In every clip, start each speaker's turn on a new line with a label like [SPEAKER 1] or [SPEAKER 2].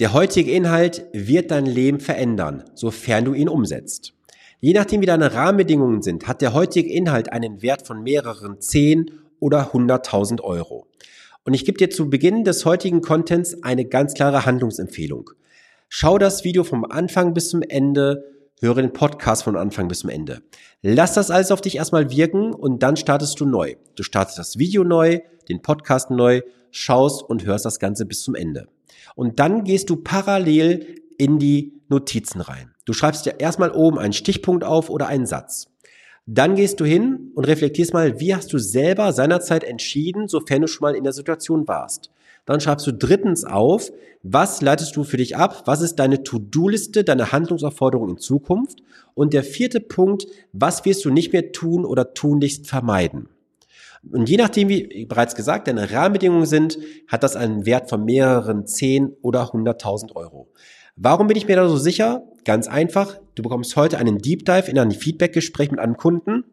[SPEAKER 1] Der heutige Inhalt wird dein Leben verändern, sofern du ihn umsetzt. Je nachdem, wie deine Rahmenbedingungen sind, hat der heutige Inhalt einen Wert von mehreren 10 oder 100.000 Euro. Und ich gebe dir zu Beginn des heutigen Contents eine ganz klare Handlungsempfehlung. Schau das Video vom Anfang bis zum Ende, höre den Podcast von Anfang bis zum Ende. Lass das alles auf dich erstmal wirken und dann startest du neu. Du startest das Video neu, den Podcast neu, schaust und hörst das Ganze bis zum Ende. Und dann gehst du parallel in die Notizen rein. Du schreibst dir erstmal oben einen Stichpunkt auf oder einen Satz. Dann gehst du hin und reflektierst mal, wie hast du selber seinerzeit entschieden, sofern du schon mal in der Situation warst. Dann schreibst du drittens auf, was leitest du für dich ab? Was ist deine To-Do-Liste, deine Handlungsaufforderung in Zukunft? Und der vierte Punkt, was wirst du nicht mehr tun oder tunlichst vermeiden? Und je nachdem, wie bereits gesagt, deine Rahmenbedingungen sind, hat das einen Wert von mehreren 10 oder 100.000 Euro. Warum bin ich mir da so sicher? Ganz einfach, du bekommst heute einen Deep Dive in ein Feedback-Gespräch mit einem Kunden.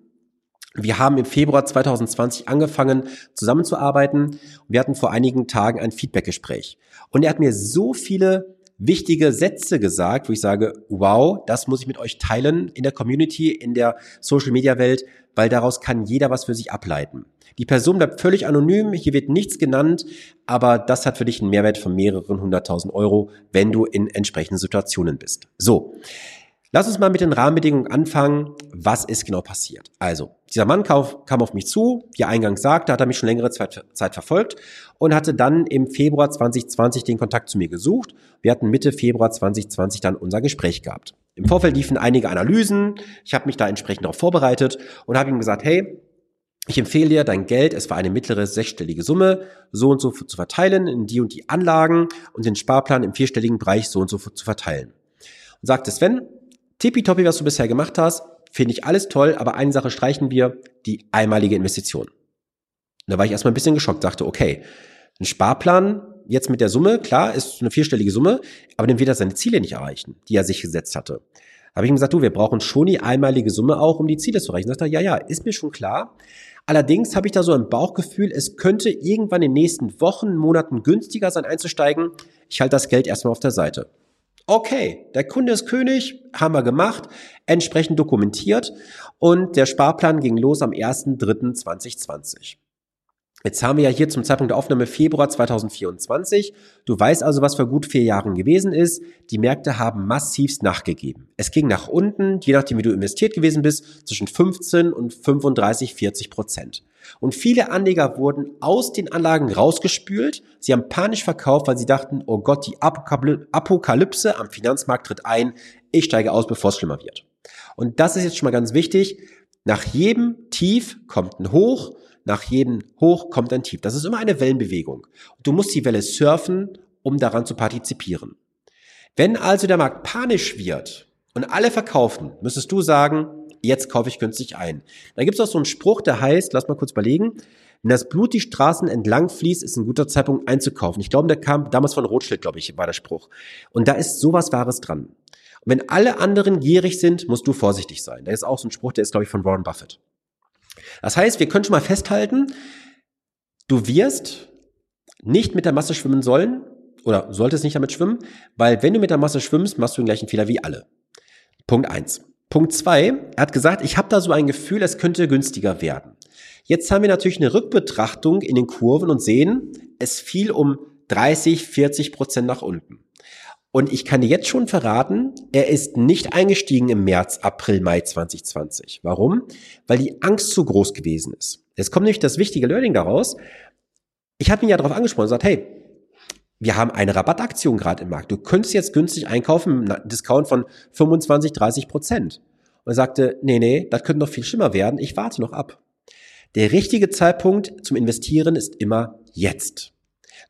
[SPEAKER 1] Wir haben im Februar 2020 angefangen zusammenzuarbeiten. Wir hatten vor einigen Tagen ein Feedback-Gespräch. Und er hat mir so viele wichtige Sätze gesagt, wo ich sage, wow, das muss ich mit euch teilen in der Community, in der Social-Media-Welt, weil daraus kann jeder was für sich ableiten. Die Person bleibt völlig anonym, hier wird nichts genannt, aber das hat für dich einen Mehrwert von mehreren hunderttausend Euro, wenn du in entsprechenden Situationen bist. So. Lass uns mal mit den Rahmenbedingungen anfangen. Was ist genau passiert? Also, dieser Mann kam auf mich zu, wie eingangs sagte, hat er mich schon längere Zeit, Zeit verfolgt und hatte dann im Februar 2020 den Kontakt zu mir gesucht. Wir hatten Mitte Februar 2020 dann unser Gespräch gehabt. Im Vorfeld liefen einige Analysen. Ich habe mich da entsprechend darauf vorbereitet und habe ihm gesagt, hey, ich empfehle dir, dein Geld, es war eine mittlere sechsstellige Summe, so und so zu verteilen in die und die Anlagen und den Sparplan im vierstelligen Bereich so und so zu verteilen. Und sagte Sven, tippitoppi, was du bisher gemacht hast, finde ich alles toll, aber eine Sache streichen wir, die einmalige Investition. Da war ich erstmal ein bisschen geschockt, sagte, okay, ein Sparplan jetzt mit der Summe, klar, ist eine vierstellige Summe, aber dann wird er seine Ziele nicht erreichen, die er sich gesetzt hatte. Da habe ich ihm gesagt, du, wir brauchen schon die einmalige Summe auch, um die Ziele zu erreichen. Sagt er, ja, ja, ist mir schon klar. Allerdings habe ich da so ein Bauchgefühl, es könnte irgendwann in den nächsten Wochen, Monaten günstiger sein einzusteigen. Ich halte das Geld erstmal auf der Seite. Okay, der Kunde ist König, haben wir gemacht, entsprechend dokumentiert und der Sparplan ging los am 1.3.2020. Jetzt haben wir ja hier zum Zeitpunkt der Aufnahme Februar 2024. Du weißt also, was vor gut vier Jahren gewesen ist. Die Märkte haben massivst nachgegeben. Es ging nach unten, je nachdem, wie du investiert gewesen bist, zwischen 15 und 35, 40 Prozent. Und viele Anleger wurden aus den Anlagen rausgespült. Sie haben panisch verkauft, weil sie dachten, oh Gott, die Apokalypse am Finanzmarkt tritt ein. Ich steige aus, bevor es schlimmer wird. Und das ist jetzt schon mal ganz wichtig. Nach jedem Tief kommt ein Hoch nach jedem Hoch kommt ein Tief. Das ist immer eine Wellenbewegung. Du musst die Welle surfen, um daran zu partizipieren. Wenn also der Markt panisch wird und alle verkaufen, müsstest du sagen, jetzt kaufe ich günstig ein. Da gibt es auch so einen Spruch, der heißt, lass mal kurz überlegen, wenn das Blut die Straßen entlang fließt, ist ein guter Zeitpunkt einzukaufen. Ich glaube, der kam damals von Rothschild, glaube ich, war der Spruch. Und da ist sowas Wahres dran. Und wenn alle anderen gierig sind, musst du vorsichtig sein. Da ist auch so ein Spruch, der ist, glaube ich, von Warren Buffett. Das heißt, wir können schon mal festhalten, du wirst nicht mit der Masse schwimmen sollen oder solltest nicht damit schwimmen, weil wenn du mit der Masse schwimmst, machst du den gleichen Fehler wie alle. Punkt eins. Punkt zwei, er hat gesagt, ich habe da so ein Gefühl, es könnte günstiger werden. Jetzt haben wir natürlich eine Rückbetrachtung in den Kurven und sehen, es fiel um 30, 40 Prozent nach unten. Und ich kann dir jetzt schon verraten, er ist nicht eingestiegen im März, April, Mai 2020. Warum? Weil die Angst zu groß gewesen ist. Jetzt kommt nämlich das wichtige Learning daraus. Ich habe ihn ja darauf angesprochen und gesagt, hey, wir haben eine Rabattaktion gerade im Markt. Du könntest jetzt günstig einkaufen mit einem Discount von 25, 30 Prozent. Und er sagte, nee, nee, das könnte noch viel schlimmer werden. Ich warte noch ab. Der richtige Zeitpunkt zum Investieren ist immer jetzt.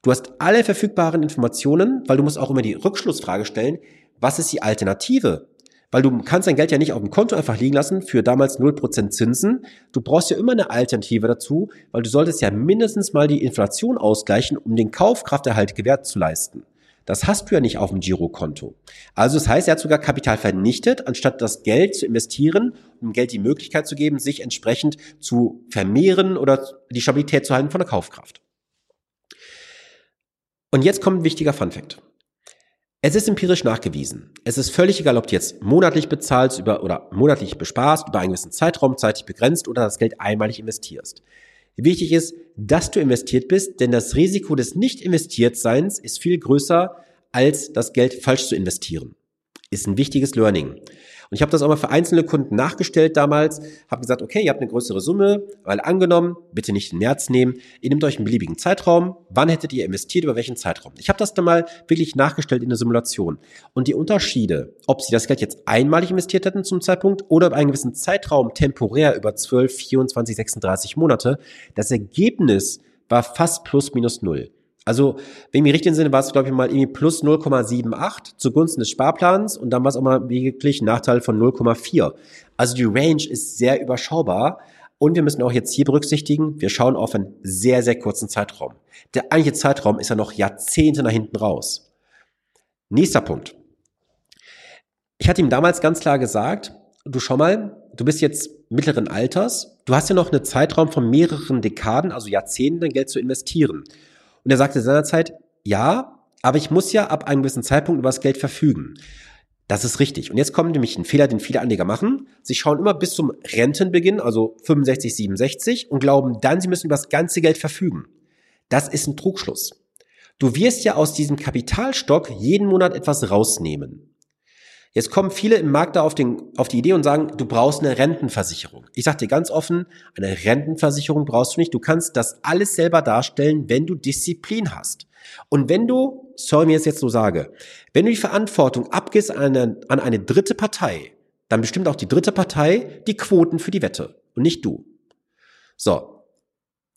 [SPEAKER 1] Du hast alle verfügbaren Informationen, weil du musst auch immer die Rückschlussfrage stellen, was ist die Alternative? Weil du kannst dein Geld ja nicht auf dem Konto einfach liegen lassen für damals 0% Zinsen. Du brauchst ja immer eine Alternative dazu, weil du solltest ja mindestens mal die Inflation ausgleichen, um den Kaufkrafterhalt gewährt zu leisten. Das hast du ja nicht auf dem Girokonto. Also das heißt, er hat sogar Kapital vernichtet, anstatt das Geld zu investieren, um Geld die Möglichkeit zu geben, sich entsprechend zu vermehren oder die Stabilität zu halten von der Kaufkraft. Und jetzt kommt ein wichtiger Fun Fact. Es ist empirisch nachgewiesen. Es ist völlig egal, ob du jetzt monatlich bezahlst über, oder monatlich besparst, über einen gewissen Zeitraum zeitlich begrenzt oder das Geld einmalig investierst. Wichtig ist, dass du investiert bist, denn das Risiko des Nicht-Investiertseins ist viel größer, als das Geld falsch zu investieren. Ist ein wichtiges Learning. Und ich habe das auch mal für einzelne Kunden nachgestellt damals, habe gesagt, okay, ihr habt eine größere Summe, weil angenommen, bitte nicht den März nehmen, ihr nehmt euch einen beliebigen Zeitraum, wann hättet ihr investiert, über welchen Zeitraum. Ich habe das dann mal wirklich nachgestellt in der Simulation. Und die Unterschiede, ob sie das Geld jetzt einmalig investiert hätten zum Zeitpunkt oder über einen gewissen Zeitraum temporär über 12, 24, 36 Monate, das Ergebnis war fast plus minus null. Also, wenn ich mich richtig entsinne, war es, glaube ich, mal irgendwie plus 0,78 zugunsten des Sparplans und dann war es auch mal wirklich ein Nachteil von 0,4. Also die Range ist sehr überschaubar und wir müssen auch jetzt hier berücksichtigen, wir schauen auf einen sehr, sehr kurzen Zeitraum. Der eigentliche Zeitraum ist ja noch Jahrzehnte nach hinten raus. Nächster Punkt. Ich hatte ihm damals ganz klar gesagt, du schau mal, du bist jetzt mittleren Alters, du hast ja noch einen Zeitraum von mehreren Dekaden, also Jahrzehnten, dein Geld zu investieren. Und er sagte seinerzeit, ja, aber ich muss ja ab einem gewissen Zeitpunkt über das Geld verfügen. Das ist richtig. Und jetzt kommt nämlich ein Fehler, den viele Anleger machen. Sie schauen immer bis zum Rentenbeginn, also 65, 67, und glauben dann, sie müssen über das ganze Geld verfügen. Das ist ein Trugschluss. Du wirst ja aus diesem Kapitalstock jeden Monat etwas rausnehmen. Jetzt kommen viele im Markt da auf, den, auf die Idee und sagen, du brauchst eine Rentenversicherung. Ich sage dir ganz offen, eine Rentenversicherung brauchst du nicht. Du kannst das alles selber darstellen, wenn du Disziplin hast. Und wenn du, sorry, mir jetzt so sage, wenn du die Verantwortung abgibst an an eine dritte Partei, dann bestimmt auch die dritte Partei die Quoten für die Wette und nicht du. So.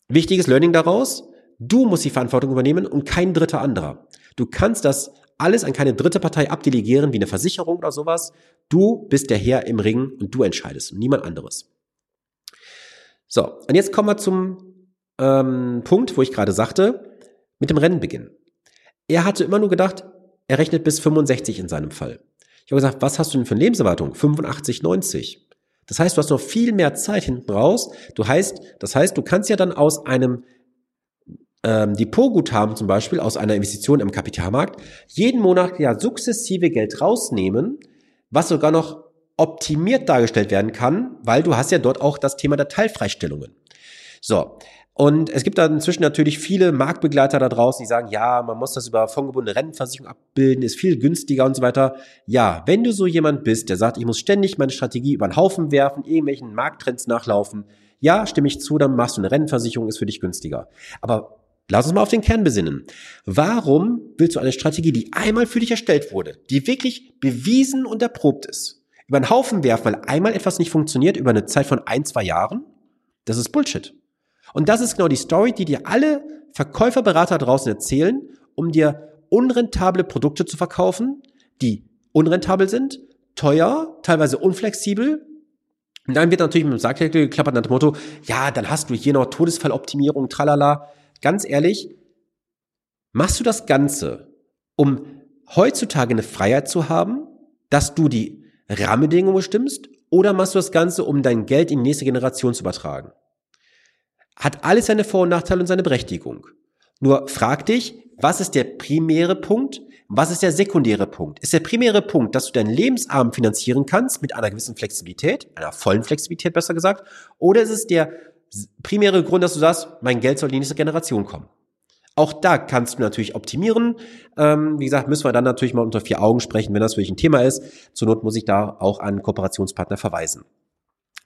[SPEAKER 1] Wichtiges Learning daraus. Du musst die Verantwortung übernehmen und kein dritter anderer. Du kannst das alles an keine dritte Partei abdelegieren, wie eine Versicherung oder sowas. Du bist der Herr im Ring und du entscheidest und niemand anderes. So, und jetzt kommen wir zum ähm, Punkt, wo ich gerade sagte, mit dem Rennenbeginn. Er hatte immer nur gedacht, er rechnet bis 65 in seinem Fall. Ich habe gesagt, was hast du denn für eine Lebenserwartung? 85, 90. Das heißt, du hast noch viel mehr Zeit hinten raus. Du heißt, das heißt, du kannst ja dann aus einem ähm, Depotguthaben zum Beispiel aus einer Investition im Kapitalmarkt jeden Monat ja sukzessive Geld rausnehmen, was sogar noch optimiert dargestellt werden kann, weil du hast ja dort auch das Thema der Teilfreistellungen. So. Und es gibt da inzwischen natürlich viele Marktbegleiter da draußen, die sagen, ja, man muss das über fondgebundene Rentenversicherung abbilden, ist viel günstiger und so weiter. Ja, wenn du so jemand bist, der sagt, ich muss ständig meine Strategie über den Haufen werfen, irgendwelchen Markttrends nachlaufen, ja, stimme ich zu, dann machst du eine Rentenversicherung, ist für dich günstiger. Aber Lass uns mal auf den Kern besinnen. Warum willst du eine Strategie, die einmal für dich erstellt wurde, die wirklich bewiesen und erprobt ist, über einen Haufen werfen, weil einmal etwas nicht funktioniert über eine Zeit von ein, zwei Jahren? Das ist Bullshit. Und das ist genau die Story, die dir alle Verkäuferberater draußen erzählen, um dir unrentable Produkte zu verkaufen, die unrentabel sind, teuer, teilweise unflexibel. Und dann wird natürlich mit dem Sargdeckel geklappert nach dem Motto, ja, dann hast du hier noch Todesfalloptimierung, tralala ganz ehrlich, machst du das Ganze, um heutzutage eine Freiheit zu haben, dass du die Rahmenbedingungen bestimmst, oder machst du das Ganze, um dein Geld in die nächste Generation zu übertragen? Hat alles seine Vor- und Nachteile und seine Berechtigung. Nur frag dich, was ist der primäre Punkt? Was ist der sekundäre Punkt? Ist der primäre Punkt, dass du deinen Lebensabend finanzieren kannst mit einer gewissen Flexibilität, einer vollen Flexibilität besser gesagt, oder ist es der primäre Grund, dass du sagst, mein Geld soll in die nächste Generation kommen. Auch da kannst du natürlich optimieren. Ähm, wie gesagt, müssen wir dann natürlich mal unter vier Augen sprechen, wenn das wirklich ein Thema ist. Zur Not muss ich da auch an Kooperationspartner verweisen.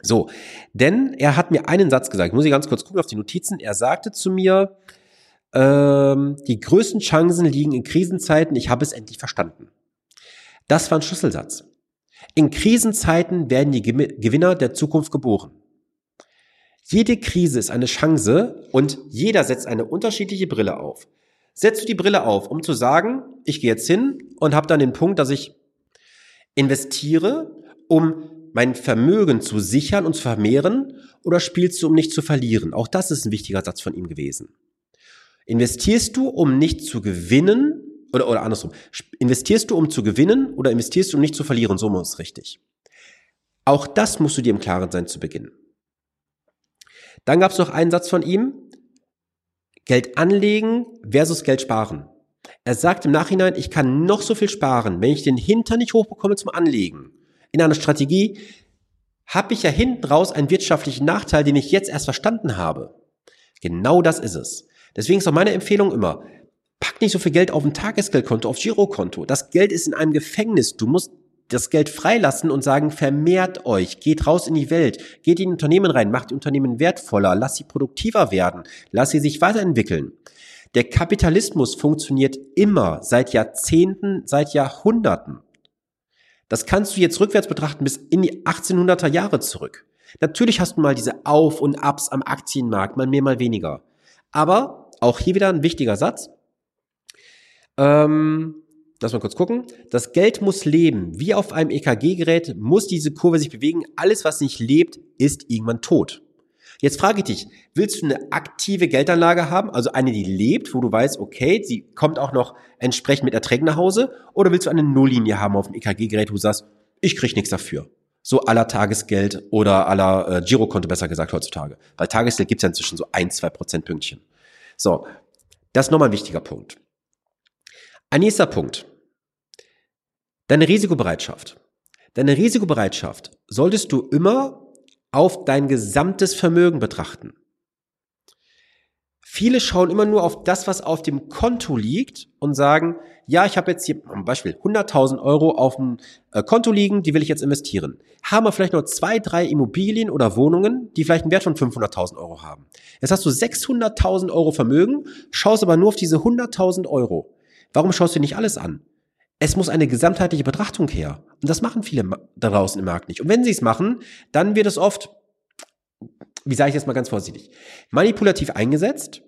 [SPEAKER 1] So, denn er hat mir einen Satz gesagt, muss ich ganz kurz gucken auf die Notizen. Er sagte zu mir, ähm, die größten Chancen liegen in Krisenzeiten, ich habe es endlich verstanden. Das war ein Schlüsselsatz. In Krisenzeiten werden die Gewinner der Zukunft geboren. Jede Krise ist eine Chance und jeder setzt eine unterschiedliche Brille auf. Setzt du die Brille auf, um zu sagen, ich gehe jetzt hin und habe dann den Punkt, dass ich investiere, um mein Vermögen zu sichern und zu vermehren, oder spielst du, um nicht zu verlieren? Auch das ist ein wichtiger Satz von ihm gewesen. Investierst du, um nicht zu gewinnen, oder, oder andersrum, investierst du, um zu gewinnen, oder investierst du, um nicht zu verlieren? So muss es richtig. Auch das musst du dir im Klaren sein zu Beginn. Dann gab es noch einen Satz von ihm, Geld anlegen versus Geld sparen. Er sagt im Nachhinein, ich kann noch so viel sparen, wenn ich den Hintern nicht hochbekomme zum Anlegen. In einer Strategie habe ich ja hinten raus einen wirtschaftlichen Nachteil, den ich jetzt erst verstanden habe. Genau das ist es. Deswegen ist auch meine Empfehlung immer, pack nicht so viel Geld auf ein Tagesgeldkonto, auf Girokonto. Das Geld ist in einem Gefängnis. Du musst das Geld freilassen und sagen, vermehrt euch, geht raus in die Welt, geht in Unternehmen rein, macht die Unternehmen wertvoller, lasst sie produktiver werden, lasst sie sich weiterentwickeln. Der Kapitalismus funktioniert immer, seit Jahrzehnten, seit Jahrhunderten. Das kannst du jetzt rückwärts betrachten bis in die 1800er Jahre zurück. Natürlich hast du mal diese Auf- und Abs am Aktienmarkt, mal mehr, mal weniger. Aber auch hier wieder ein wichtiger Satz. Ähm, lass mal kurz gucken. Das Geld muss leben. Wie auf einem EKG-Gerät muss diese Kurve sich bewegen. Alles, was nicht lebt, ist irgendwann tot. Jetzt frage ich dich, willst du eine aktive Geldanlage haben, also eine, die lebt, wo du weißt, okay, sie kommt auch noch entsprechend mit Erträgen nach Hause, oder willst du eine Nulllinie haben auf dem EKG-Gerät, wo du sagst, ich krieg nichts dafür? So aller Tagesgeld oder aller äh, Girokonto besser gesagt heutzutage. Weil Tagesgeld gibt's ja inzwischen so ein, zwei Prozent Pünktchen. So, das ist nochmal ein wichtiger Punkt. Ein nächster Punkt. Deine Risikobereitschaft. Deine Risikobereitschaft solltest du immer auf dein gesamtes Vermögen betrachten. Viele schauen immer nur auf das, was auf dem Konto liegt und sagen, ja, ich habe jetzt hier zum Beispiel 100.000 Euro auf dem äh, Konto liegen, die will ich jetzt investieren. Haben wir vielleicht noch zwei, drei Immobilien oder Wohnungen, die vielleicht einen Wert von 500.000 Euro haben. Jetzt hast du 600.000 Euro Vermögen, schaust aber nur auf diese 100.000 Euro. Warum schaust du nicht alles an? Es muss eine gesamtheitliche Betrachtung her. Und das machen viele da draußen im Markt nicht. Und wenn sie es machen, dann wird es oft, wie sage ich jetzt mal ganz vorsichtig, manipulativ eingesetzt,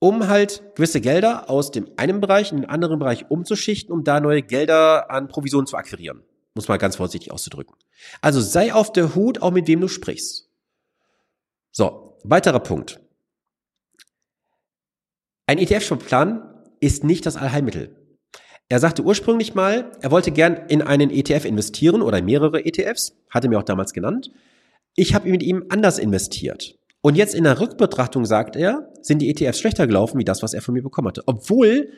[SPEAKER 1] um halt gewisse Gelder aus dem einen Bereich in den anderen Bereich umzuschichten, um da neue Gelder an Provisionen zu akquirieren. Muss mal ganz vorsichtig auszudrücken. Also sei auf der Hut, auch mit wem du sprichst. So, weiterer Punkt. Ein ETF-Plan ist nicht das Allheilmittel. Er sagte ursprünglich mal, er wollte gern in einen ETF investieren oder mehrere ETFs, hatte mir auch damals genannt. Ich habe mit ihm anders investiert. Und jetzt in der Rückbetrachtung sagt er, sind die ETFs schlechter gelaufen, wie das, was er von mir bekommen hatte. Obwohl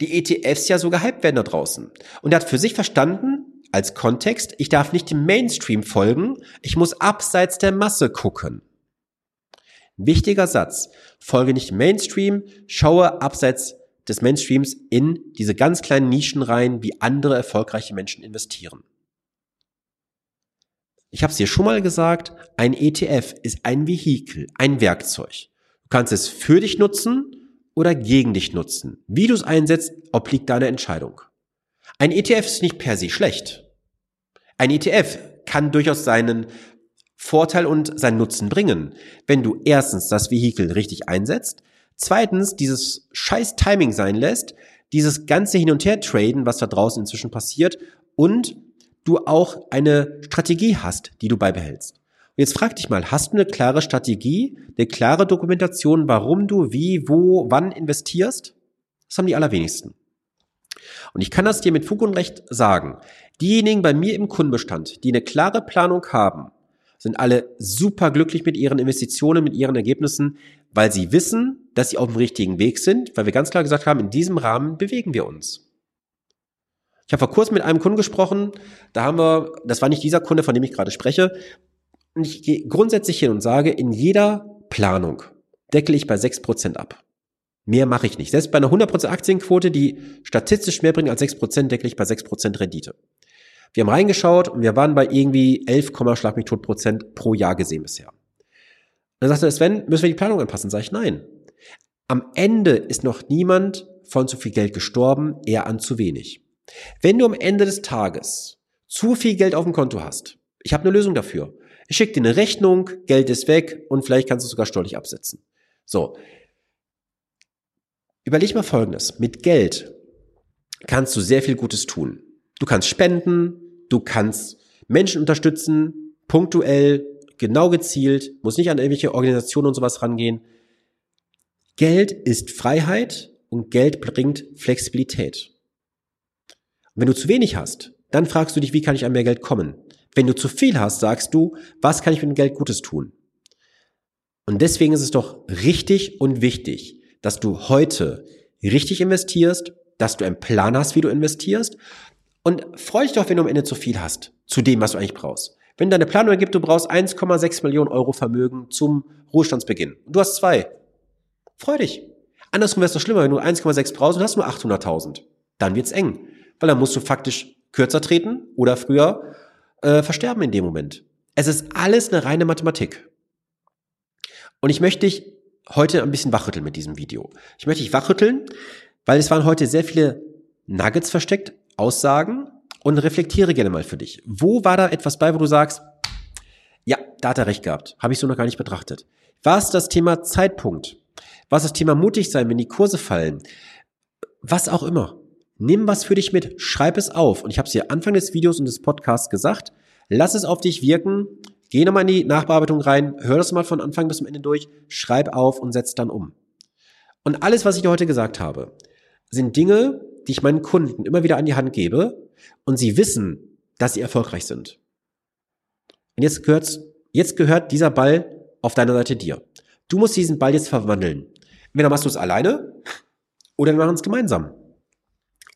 [SPEAKER 1] die ETFs ja so gehypt werden da draußen. Und er hat für sich verstanden, als Kontext, ich darf nicht dem Mainstream folgen, ich muss abseits der Masse gucken. Wichtiger Satz. Folge nicht Mainstream, schaue abseits des Mainstreams in diese ganz kleinen Nischen rein, wie andere erfolgreiche Menschen investieren. Ich habe es dir schon mal gesagt, ein ETF ist ein Vehikel, ein Werkzeug. Du kannst es für dich nutzen oder gegen dich nutzen. Wie du es einsetzt, obliegt deine Entscheidung. Ein ETF ist nicht per se schlecht. Ein ETF kann durchaus seinen Vorteil und seinen Nutzen bringen, wenn du erstens das Vehikel richtig einsetzt, Zweitens, dieses scheiß Timing sein lässt, dieses ganze Hin- und Her-Traden, was da draußen inzwischen passiert und du auch eine Strategie hast, die du beibehältst. Und jetzt frag dich mal, hast du eine klare Strategie, eine klare Dokumentation, warum du wie, wo, wann investierst? Das haben die allerwenigsten. Und ich kann das dir mit Fug und Recht sagen. Diejenigen bei mir im Kundenbestand, die eine klare Planung haben, sind alle super glücklich mit ihren Investitionen, mit ihren Ergebnissen, weil sie wissen, dass sie auf dem richtigen Weg sind, weil wir ganz klar gesagt haben, in diesem Rahmen bewegen wir uns. Ich habe vor kurzem mit einem Kunden gesprochen, da haben wir, das war nicht dieser Kunde, von dem ich gerade spreche, und ich gehe grundsätzlich hin und sage, in jeder Planung deckel ich bei 6% ab. Mehr mache ich nicht. Selbst bei einer 100% Aktienquote, die statistisch mehr bringt als 6%, deckel ich bei 6% Rendite. Wir haben reingeschaut und wir waren bei irgendwie 11, schlag mich tot Prozent pro Jahr gesehen bisher. Und dann sagte Sven, müssen wir die Planung anpassen? Sag ich, nein. Am Ende ist noch niemand von zu viel Geld gestorben, eher an zu wenig. Wenn du am Ende des Tages zu viel Geld auf dem Konto hast, ich habe eine Lösung dafür. Ich schicke dir eine Rechnung, Geld ist weg und vielleicht kannst du es sogar steuerlich absetzen. So. Überleg mal Folgendes. Mit Geld kannst du sehr viel Gutes tun. Du kannst spenden, du kannst Menschen unterstützen, punktuell, genau gezielt, muss nicht an irgendwelche Organisationen und sowas rangehen. Geld ist Freiheit und Geld bringt Flexibilität. Und wenn du zu wenig hast, dann fragst du dich, wie kann ich an mehr Geld kommen? Wenn du zu viel hast, sagst du, was kann ich mit dem Geld Gutes tun? Und deswegen ist es doch richtig und wichtig, dass du heute richtig investierst, dass du einen Plan hast, wie du investierst und freu dich doch, wenn du am Ende zu viel hast, zu dem, was du eigentlich brauchst. Wenn deine Planung ergibt, du brauchst 1,6 Millionen Euro Vermögen zum Ruhestandsbeginn und du hast zwei, freu dich. Andersrum wäre es doch schlimmer, wenn du 1,6 brauchst und hast nur 800.000. Dann wird's eng, weil dann musst du faktisch kürzer treten oder früher äh, versterben in dem Moment. Es ist alles eine reine Mathematik. Und ich möchte dich heute ein bisschen wachrütteln mit diesem Video. Ich möchte dich wachrütteln, weil es waren heute sehr viele Nuggets versteckt, Aussagen und reflektiere gerne mal für dich. Wo war da etwas bei, wo du sagst, ja, da hat er recht gehabt, habe ich so noch gar nicht betrachtet. War es das Thema Zeitpunkt? War es das Thema mutig sein, wenn die Kurse fallen? Was auch immer. Nimm was für dich mit, schreib es auf. Und ich habe es dir Anfang des Videos und des Podcasts gesagt. Lass es auf dich wirken. Geh nochmal in die Nachbearbeitung rein, hör das mal von Anfang bis zum Ende durch, schreib auf und setz dann um. Und alles, was ich dir heute gesagt habe, sind Dinge, die ich meinen Kunden immer wieder an die Hand gebe und sie wissen, dass sie erfolgreich sind. Und jetzt gehört, jetzt gehört dieser Ball auf deiner Seite dir. Du musst diesen Ball jetzt verwandeln. Entweder machst du es alleine oder wir machen es gemeinsam.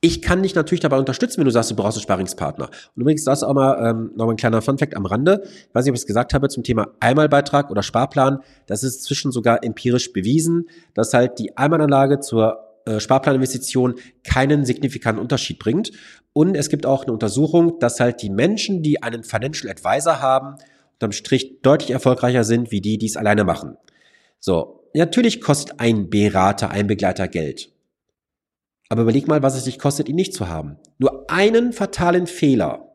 [SPEAKER 1] Ich kann dich natürlich dabei unterstützen, wenn du sagst, du brauchst einen Sparringspartner. Und übrigens, das ist auch mal ähm, noch ein kleiner Funfact am Rande. Ich weiß nicht, ob ich es gesagt habe zum Thema Einmalbeitrag oder Sparplan. Das ist zwischen sogar empirisch bewiesen, dass halt die Einmalanlage zur äh, Sparplaninvestition keinen signifikanten Unterschied bringt. Und es gibt auch eine Untersuchung, dass halt die Menschen, die einen Financial Advisor haben, unterm Strich deutlich erfolgreicher sind, wie die, die es alleine machen. So, natürlich kostet ein Berater, ein Begleiter Geld. Aber überleg mal, was es dich kostet, ihn nicht zu haben. Nur einen fatalen Fehler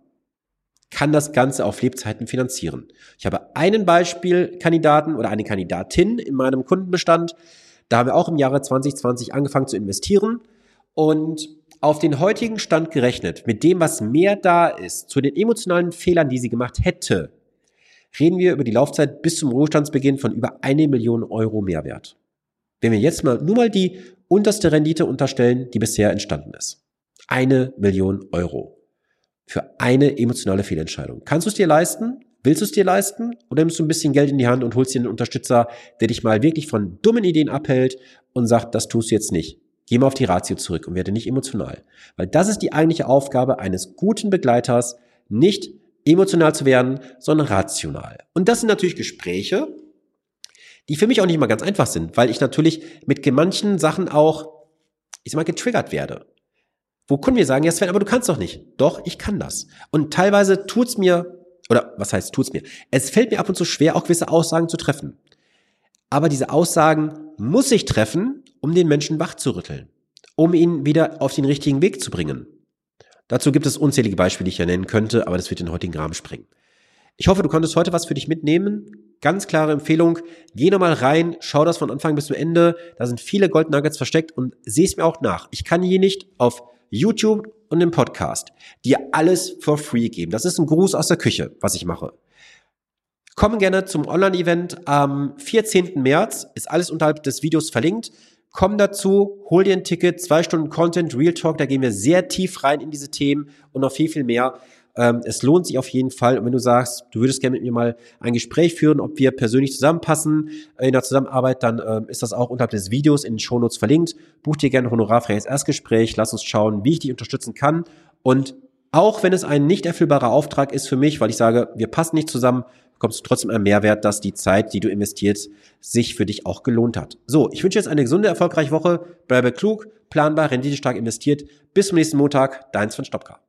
[SPEAKER 1] kann das Ganze auf Lebzeiten finanzieren. Ich habe einen Beispielkandidaten oder eine Kandidatin in meinem Kundenbestand. Da haben wir auch im Jahre 2020 angefangen zu investieren und auf den heutigen Stand gerechnet, mit dem, was mehr da ist, zu den emotionalen Fehlern, die sie gemacht hätte, reden wir über die Laufzeit bis zum Ruhestandsbeginn von über eine Million Euro Mehrwert. Wenn wir jetzt mal nur mal die unterste Rendite unterstellen, die bisher entstanden ist. Eine Million Euro. Für eine emotionale Fehlentscheidung. Kannst du es dir leisten? Willst du es dir leisten? Oder nimmst du ein bisschen Geld in die Hand und holst dir einen Unterstützer, der dich mal wirklich von dummen Ideen abhält und sagt, das tust du jetzt nicht. Geh mal auf die Ratio zurück und werde nicht emotional. Weil das ist die eigentliche Aufgabe eines guten Begleiters, nicht emotional zu werden, sondern rational. Und das sind natürlich Gespräche, die für mich auch nicht immer ganz einfach sind, weil ich natürlich mit manchen Sachen auch, ich sag mal, getriggert werde. Wo Kunden mir sagen, ja Sven, aber du kannst doch nicht. Doch, ich kann das. Und teilweise tut's mir, oder was heißt tut's mir? Es fällt mir ab und zu schwer, auch gewisse Aussagen zu treffen. Aber diese Aussagen muss ich treffen, um den Menschen wach zu rütteln, um ihn wieder auf den richtigen Weg zu bringen. Dazu gibt es unzählige Beispiele, die ich ja nennen könnte, aber das wird den heutigen Rahmen sprengen. Ich hoffe, du konntest heute was für dich mitnehmen ganz klare Empfehlung, geh nochmal rein, schau das von Anfang bis zum Ende. Da sind viele Gold Nuggets versteckt und seh es mir auch nach. Ich kann hier nicht auf YouTube und im Podcast dir alles for free geben. Das ist ein Gruß aus der Küche, was ich mache. Komm gerne zum Online-Event am 14. März. Ist alles unterhalb des Videos verlinkt. Komm dazu, hol dir ein Ticket, zwei Stunden Content, Real Talk, da gehen wir sehr tief rein in diese Themen und noch viel, viel mehr. Ähm, es lohnt sich auf jeden Fall. Und wenn du sagst, du würdest gerne mit mir mal ein Gespräch führen, ob wir persönlich zusammenpassen in der Zusammenarbeit, dann ähm, ist das auch unterhalb des Videos in den Shownotes verlinkt. Buch dir gerne ein honorarfreies Erstgespräch. Lass uns schauen, wie ich dich unterstützen kann. Und auch wenn es ein nicht erfüllbarer Auftrag ist für mich, weil ich sage, wir passen nicht zusammen, bekommst du trotzdem einen Mehrwert, dass die Zeit, die du investierst, sich für dich auch gelohnt hat. So, ich wünsche jetzt eine gesunde, erfolgreiche Woche. Bleibe klug, planbar, renditestark investiert. Bis zum nächsten Montag. Deins von Stopka.